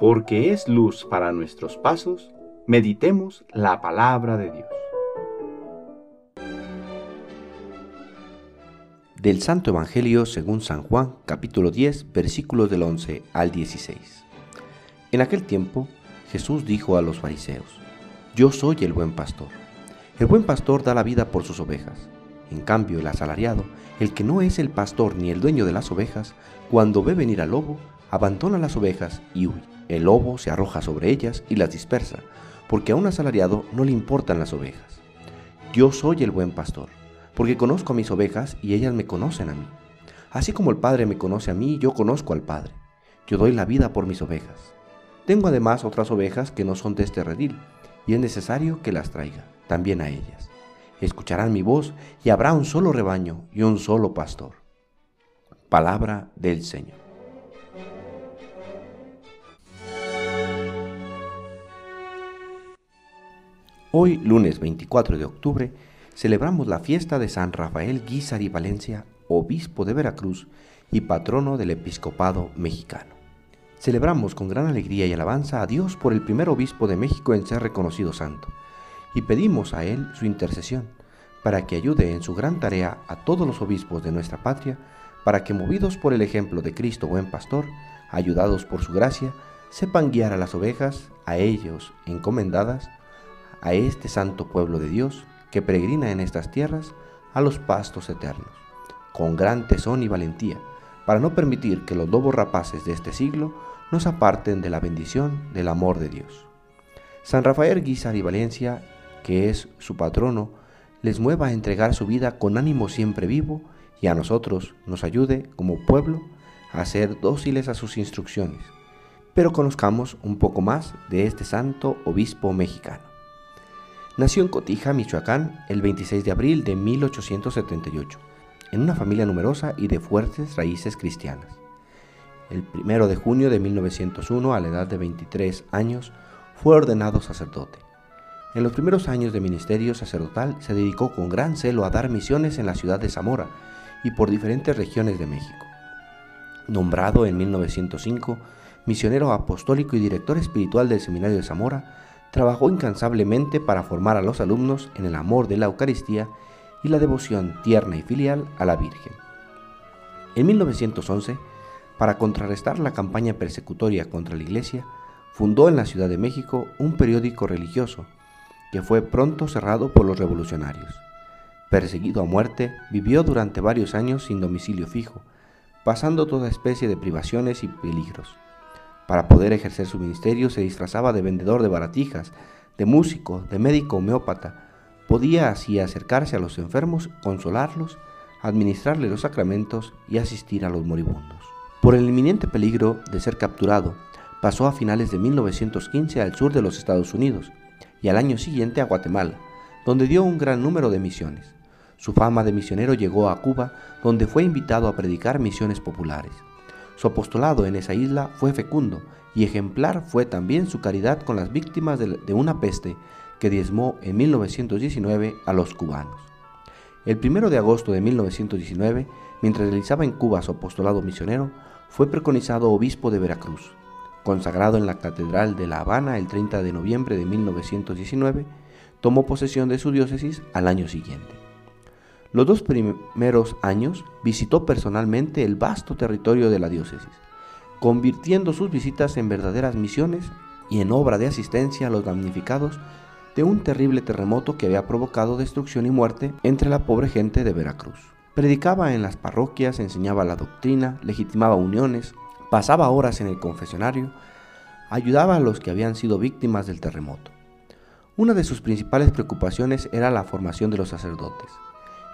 porque es luz para nuestros pasos, meditemos la palabra de Dios. Del Santo Evangelio según San Juan, capítulo 10, versículos del 11 al 16. En aquel tiempo, Jesús dijo a los fariseos, Yo soy el buen pastor. El buen pastor da la vida por sus ovejas. En cambio, el asalariado, el que no es el pastor ni el dueño de las ovejas, cuando ve venir al lobo, abandona las ovejas y huye. El lobo se arroja sobre ellas y las dispersa, porque a un asalariado no le importan las ovejas. Yo soy el buen pastor, porque conozco a mis ovejas y ellas me conocen a mí. Así como el Padre me conoce a mí, yo conozco al Padre. Yo doy la vida por mis ovejas. Tengo además otras ovejas que no son de este redil, y es necesario que las traiga también a ellas. Escucharán mi voz y habrá un solo rebaño y un solo pastor. Palabra del Señor. Hoy, lunes 24 de octubre, celebramos la fiesta de San Rafael Guízar y Valencia, obispo de Veracruz y patrono del episcopado mexicano. Celebramos con gran alegría y alabanza a Dios por el primer obispo de México en ser reconocido santo, y pedimos a Él su intercesión, para que ayude en su gran tarea a todos los obispos de nuestra patria, para que movidos por el ejemplo de Cristo buen pastor, ayudados por su gracia, sepan guiar a las ovejas, a ellos encomendadas, a este santo pueblo de Dios que peregrina en estas tierras a los pastos eternos, con gran tesón y valentía, para no permitir que los lobos rapaces de este siglo nos aparten de la bendición del amor de Dios. San Rafael Guizar y Valencia, que es su patrono, les mueva a entregar su vida con ánimo siempre vivo y a nosotros nos ayude como pueblo a ser dóciles a sus instrucciones. Pero conozcamos un poco más de este santo obispo mexicano. Nació en Cotija, Michoacán, el 26 de abril de 1878, en una familia numerosa y de fuertes raíces cristianas. El 1 de junio de 1901, a la edad de 23 años, fue ordenado sacerdote. En los primeros años de ministerio sacerdotal se dedicó con gran celo a dar misiones en la ciudad de Zamora y por diferentes regiones de México. Nombrado en 1905 misionero apostólico y director espiritual del Seminario de Zamora, trabajó incansablemente para formar a los alumnos en el amor de la Eucaristía y la devoción tierna y filial a la Virgen. En 1911, para contrarrestar la campaña persecutoria contra la Iglesia, fundó en la Ciudad de México un periódico religioso que fue pronto cerrado por los revolucionarios. Perseguido a muerte, vivió durante varios años sin domicilio fijo, pasando toda especie de privaciones y peligros. Para poder ejercer su ministerio se disfrazaba de vendedor de baratijas, de músico, de médico homeópata. Podía así acercarse a los enfermos, consolarlos, administrarles los sacramentos y asistir a los moribundos. Por el inminente peligro de ser capturado, pasó a finales de 1915 al sur de los Estados Unidos y al año siguiente a Guatemala, donde dio un gran número de misiones. Su fama de misionero llegó a Cuba, donde fue invitado a predicar misiones populares. Su apostolado en esa isla fue fecundo y ejemplar fue también su caridad con las víctimas de una peste que diezmó en 1919 a los cubanos. El 1 de agosto de 1919, mientras realizaba en Cuba su apostolado misionero, fue preconizado obispo de Veracruz. Consagrado en la Catedral de La Habana el 30 de noviembre de 1919, tomó posesión de su diócesis al año siguiente. Los dos primeros años visitó personalmente el vasto territorio de la diócesis, convirtiendo sus visitas en verdaderas misiones y en obra de asistencia a los damnificados de un terrible terremoto que había provocado destrucción y muerte entre la pobre gente de Veracruz. Predicaba en las parroquias, enseñaba la doctrina, legitimaba uniones, pasaba horas en el confesionario, ayudaba a los que habían sido víctimas del terremoto. Una de sus principales preocupaciones era la formación de los sacerdotes.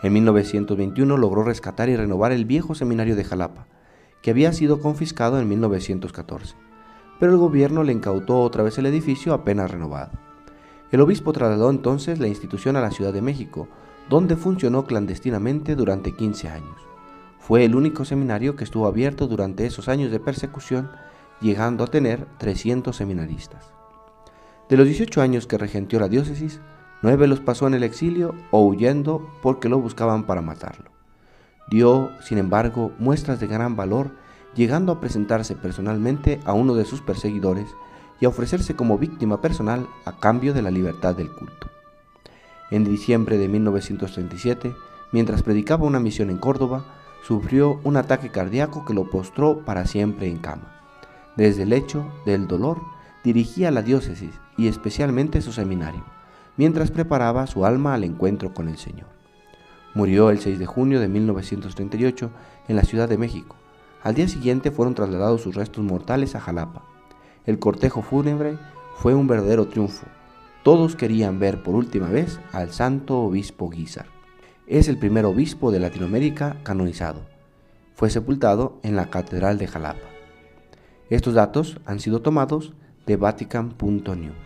En 1921 logró rescatar y renovar el viejo seminario de Jalapa, que había sido confiscado en 1914, pero el gobierno le incautó otra vez el edificio apenas renovado. El obispo trasladó entonces la institución a la Ciudad de México, donde funcionó clandestinamente durante 15 años. Fue el único seminario que estuvo abierto durante esos años de persecución, llegando a tener 300 seminaristas. De los 18 años que regentió la diócesis, Nueve los pasó en el exilio o huyendo porque lo buscaban para matarlo. Dio, sin embargo, muestras de gran valor llegando a presentarse personalmente a uno de sus perseguidores y a ofrecerse como víctima personal a cambio de la libertad del culto. En diciembre de 1937, mientras predicaba una misión en Córdoba, sufrió un ataque cardíaco que lo postró para siempre en cama. Desde el hecho del dolor, dirigía la diócesis y especialmente su seminario, mientras preparaba su alma al encuentro con el Señor. Murió el 6 de junio de 1938 en la Ciudad de México. Al día siguiente fueron trasladados sus restos mortales a Jalapa. El cortejo fúnebre fue un verdadero triunfo. Todos querían ver por última vez al santo obispo Guizar. Es el primer obispo de Latinoamérica canonizado. Fue sepultado en la Catedral de Jalapa. Estos datos han sido tomados de Vatican.new.